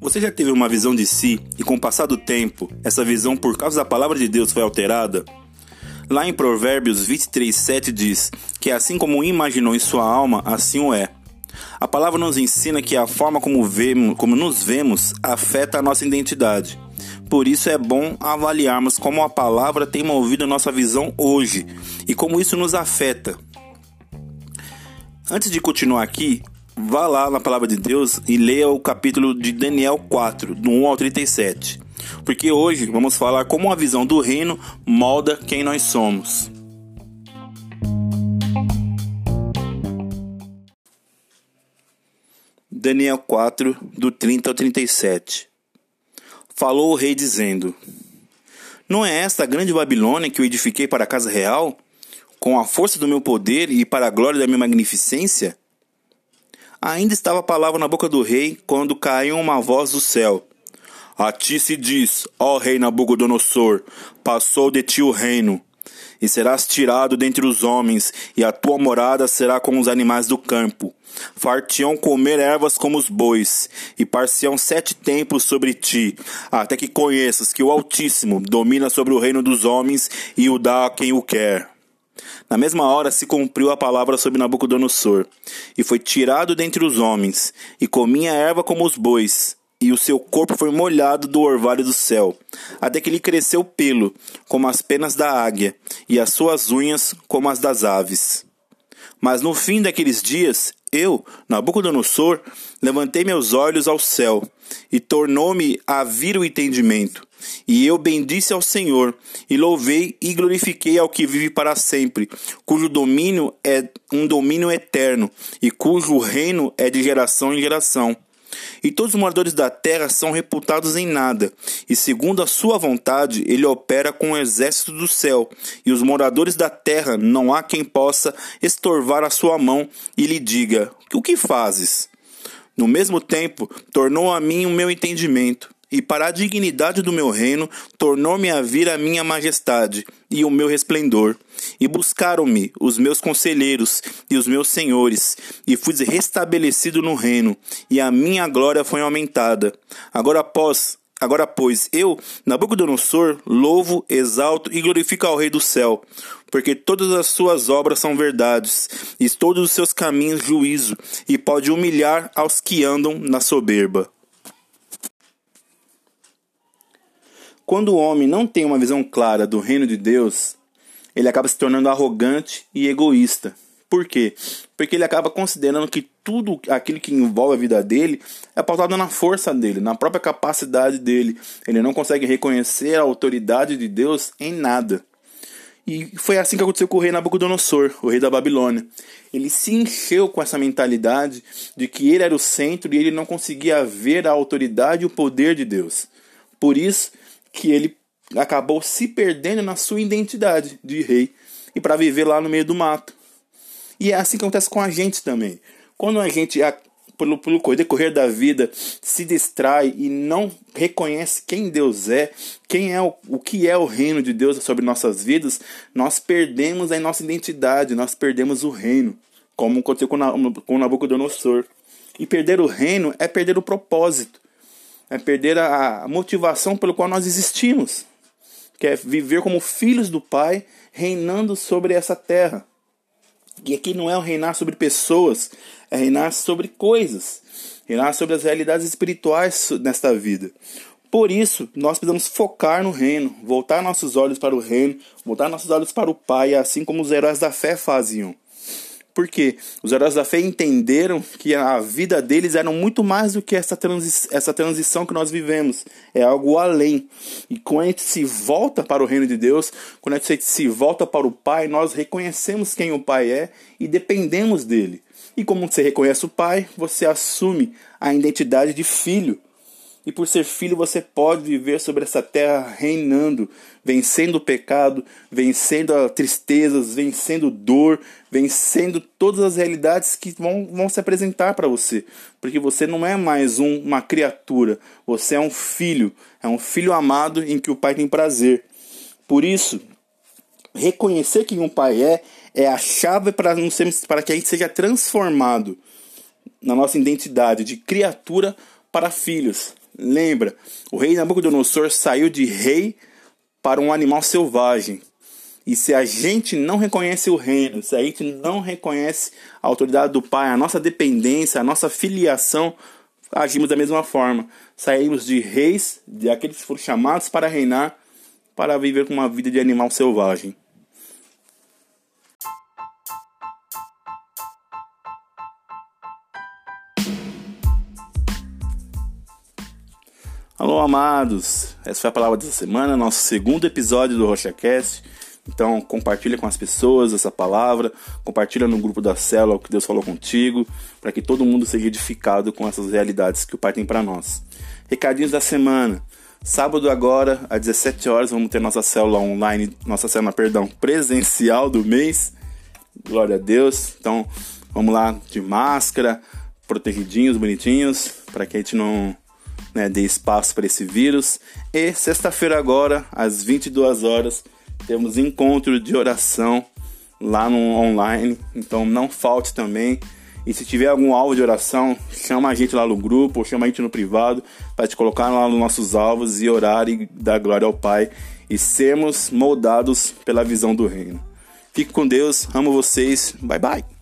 Você já teve uma visão de si e com o passar do tempo, essa visão por causa da palavra de Deus foi alterada? Lá em Provérbios 23:7 diz que assim como imaginou em sua alma, assim o é. A palavra nos ensina que a forma como, vemos, como nos vemos afeta a nossa identidade. Por isso é bom avaliarmos como a palavra tem movido a nossa visão hoje e como isso nos afeta. Antes de continuar aqui, vá lá na palavra de Deus e leia o capítulo de Daniel 4, do 1 ao 37. Porque hoje vamos falar como a visão do reino molda quem nós somos. Daniel 4, do 30 ao 37. Falou o rei dizendo: Não é esta a grande Babilônia que eu edifiquei para a casa real, com a força do meu poder e para a glória da minha magnificência? Ainda estava a palavra na boca do rei quando caiu uma voz do céu. A ti se diz, ó rei Nabucodonosor, passou de ti o reino, e serás tirado dentre os homens, e a tua morada será como os animais do campo. Fartião comer ervas como os bois, e parciam sete tempos sobre ti, até que conheças que o Altíssimo domina sobre o reino dos homens e o dá a quem o quer. Na mesma hora se cumpriu a palavra sobre Nabucodonosor, e foi tirado dentre os homens, e comia erva como os bois, e o seu corpo foi molhado do orvalho do céu, até que lhe cresceu pelo, como as penas da águia, e as suas unhas como as das aves. Mas no fim daqueles dias, eu, Nabucodonosor, levantei meus olhos ao céu, e tornou-me a vir o entendimento. E eu bendisse ao Senhor, e louvei e glorifiquei ao que vive para sempre, cujo domínio é um domínio eterno, e cujo reino é de geração em geração. E todos os moradores da terra são reputados em nada, e segundo a sua vontade, ele opera com o exército do céu, e os moradores da terra não há quem possa estorvar a sua mão e lhe diga: O que fazes? No mesmo tempo, tornou a mim o meu entendimento, e para a dignidade do meu reino, tornou-me a vir a minha majestade e o meu resplendor. E buscaram-me os meus conselheiros e os meus senhores, e fui restabelecido no reino, e a minha glória foi aumentada. Agora, após Agora, pois, eu, Nabucodonosor, louvo, exalto e glorifico ao Rei do céu, porque todas as suas obras são verdades, e todos os seus caminhos juízo, e pode humilhar aos que andam na soberba. Quando o homem não tem uma visão clara do reino de Deus, ele acaba se tornando arrogante e egoísta. Por quê? Porque ele acaba considerando que tudo aquilo que envolve a vida dele é pautado na força dele, na própria capacidade dele. Ele não consegue reconhecer a autoridade de Deus em nada. E foi assim que aconteceu com o rei Nabucodonosor, o rei da Babilônia. Ele se encheu com essa mentalidade de que ele era o centro e ele não conseguia ver a autoridade e o poder de Deus. Por isso, que ele acabou se perdendo na sua identidade de rei e para viver lá no meio do mato. E é assim que acontece com a gente também. Quando a gente, pelo, pelo decorrer da vida, se distrai e não reconhece quem Deus é, quem é o, o que é o reino de Deus sobre nossas vidas, nós perdemos a nossa identidade, nós perdemos o reino, como aconteceu com, com Nabucodonosor. E perder o reino é perder o propósito é perder a motivação pelo qual nós existimos, que é viver como filhos do Pai, reinando sobre essa terra. E aqui não é reinar sobre pessoas, é reinar sobre coisas, reinar sobre as realidades espirituais nesta vida. Por isso, nós precisamos focar no reino, voltar nossos olhos para o reino, voltar nossos olhos para o Pai, assim como os heróis da fé faziam. Porque os heróis da fé entenderam que a vida deles era muito mais do que essa, transi essa transição que nós vivemos. É algo além. E quando a gente se volta para o reino de Deus, quando a gente se volta para o Pai, nós reconhecemos quem o Pai é e dependemos dele. E como você reconhece o Pai, você assume a identidade de filho. E por ser filho, você pode viver sobre essa terra reinando, vencendo o pecado, vencendo as tristezas, vencendo dor, vencendo todas as realidades que vão, vão se apresentar para você. Porque você não é mais um, uma criatura, você é um filho, é um filho amado em que o pai tem prazer. Por isso, reconhecer quem um pai é é a chave para, para que a gente seja transformado na nossa identidade de criatura para filhos. Lembra, o rei Nabucodonosor saiu de rei para um animal selvagem. E se a gente não reconhece o reino, se a gente não reconhece a autoridade do Pai, a nossa dependência, a nossa filiação, agimos da mesma forma. Saímos de reis, de aqueles que foram chamados para reinar, para viver com uma vida de animal selvagem. Alô, amados! Essa foi a palavra dessa semana, nosso segundo episódio do RochaCast. Então, compartilha com as pessoas essa palavra, compartilha no grupo da célula o que Deus falou contigo, para que todo mundo seja edificado com essas realidades que o Pai tem para nós. Recadinhos da semana. Sábado agora, às 17 horas, vamos ter nossa célula online, nossa célula, perdão, presencial do mês. Glória a Deus. Então, vamos lá de máscara, protegidinhos, bonitinhos, para que a gente não né, dê espaço para esse vírus. E sexta-feira agora, às 22 horas, temos encontro de oração lá no online, então não falte também. E se tiver algum alvo de oração, chama a gente lá no grupo, ou chama a gente no privado, para te colocar lá nos nossos alvos e orar e dar glória ao Pai e sermos moldados pela visão do reino. Fique com Deus, amo vocês, bye bye.